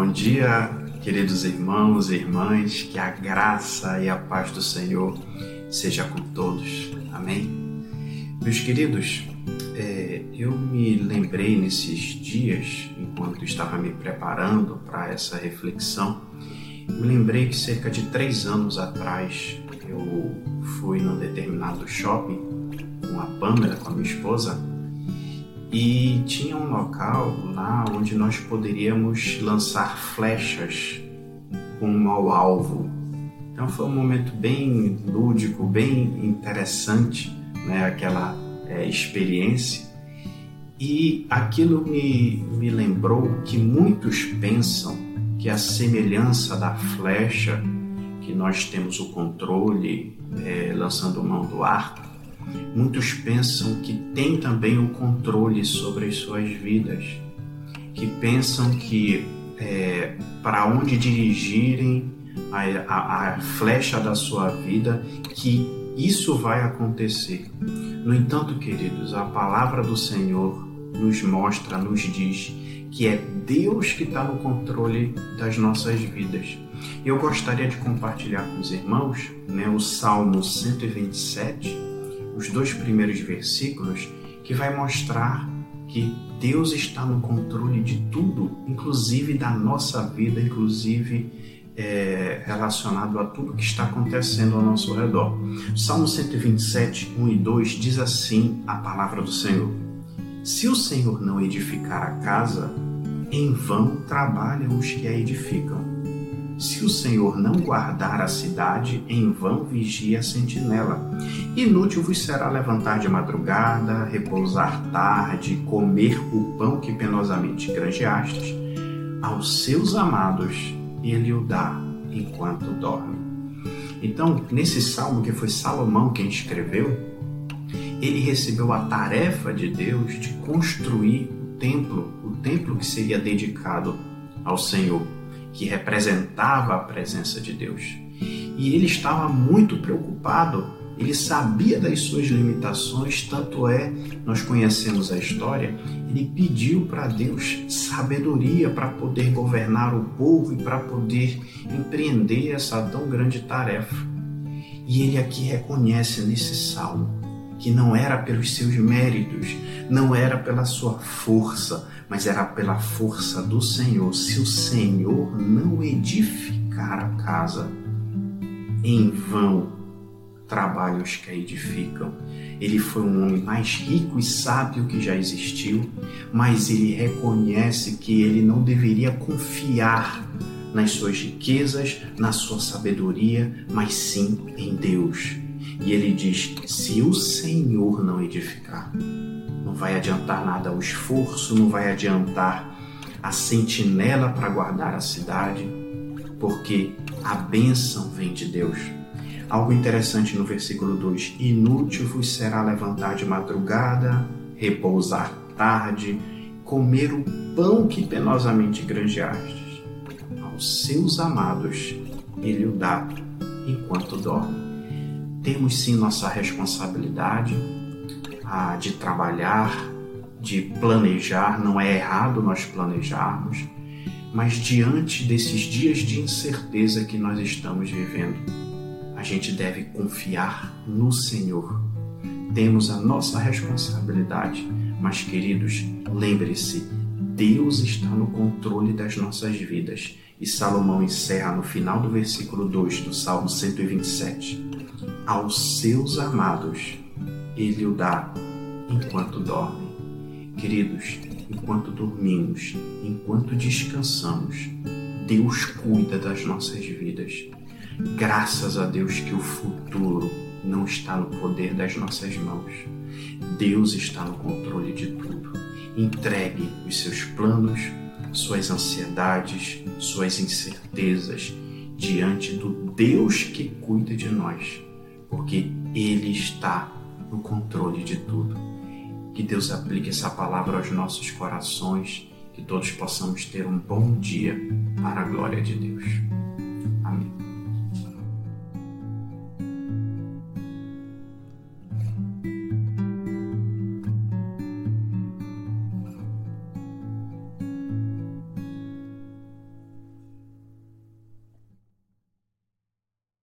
Bom dia, queridos irmãos e irmãs, que a graça e a paz do Senhor seja com todos. Amém? Meus queridos, é, eu me lembrei nesses dias, enquanto estava me preparando para essa reflexão, me lembrei que cerca de três anos atrás eu fui num determinado shopping com a Pamela, com a minha esposa, e tinha um local lá onde nós poderíamos lançar flechas com ao alvo. Então foi um momento bem lúdico, bem interessante, né, aquela é, experiência. E aquilo me, me lembrou que muitos pensam que a semelhança da flecha, que nós temos o controle é, lançando mão do arco, Muitos pensam que têm também o controle sobre as suas vidas, que pensam que é, para onde dirigirem a, a, a flecha da sua vida, que isso vai acontecer. No entanto, queridos, a palavra do Senhor nos mostra, nos diz que é Deus que está no controle das nossas vidas. Eu gostaria de compartilhar com os irmãos né, o Salmo 127, os dois primeiros versículos, que vai mostrar que Deus está no controle de tudo, inclusive da nossa vida, inclusive é, relacionado a tudo que está acontecendo ao nosso redor. Salmo 127, 1 e 2 diz assim a palavra do Senhor: Se o Senhor não edificar a casa, em vão trabalham os que a edificam. Se o Senhor não guardar a cidade, em vão vigia a sentinela. Inútil vos será levantar de madrugada, repousar tarde, comer o pão que penosamente granjeastes. Aos seus amados ele o dá enquanto dorme. Então, nesse salmo que foi Salomão quem escreveu, ele recebeu a tarefa de Deus de construir o templo, o templo que seria dedicado ao Senhor que representava a presença de Deus. E ele estava muito preocupado, ele sabia das suas limitações, tanto é, nós conhecemos a história, ele pediu para Deus sabedoria para poder governar o povo e para poder empreender essa tão grande tarefa. E ele aqui reconhece nesse salmo que não era pelos seus méritos, não era pela sua força, mas era pela força do Senhor. Se o Senhor não edificar a casa, em vão trabalham os que a edificam. Ele foi um homem mais rico e sábio que já existiu, mas ele reconhece que ele não deveria confiar nas suas riquezas, na sua sabedoria, mas sim em Deus. E ele diz: se o Senhor não edificar, não vai adiantar nada o esforço, não vai adiantar a sentinela para guardar a cidade, porque a bênção vem de Deus. Algo interessante no versículo 2: Inútil vos será levantar de madrugada, repousar tarde, comer o pão que penosamente granjeastes. Aos seus amados ele o dá enquanto dorme temos sim nossa responsabilidade ah, de trabalhar, de planejar. Não é errado nós planejarmos, mas diante desses dias de incerteza que nós estamos vivendo, a gente deve confiar no Senhor. Temos a nossa responsabilidade, mas queridos, lembre-se, Deus está no controle das nossas vidas. E Salomão encerra no final do versículo 2 do Salmo 127 aos seus amados ele o dá enquanto dorme. Queridos, enquanto dormimos, enquanto descansamos, Deus cuida das nossas vidas. Graças a Deus que o futuro não está no poder das nossas mãos. Deus está no controle de tudo. Entregue os seus planos, suas ansiedades, suas incertezas diante do Deus que cuida de nós porque Ele está no controle de tudo. Que Deus aplique essa palavra aos nossos corações, que todos possamos ter um bom dia para a glória de Deus.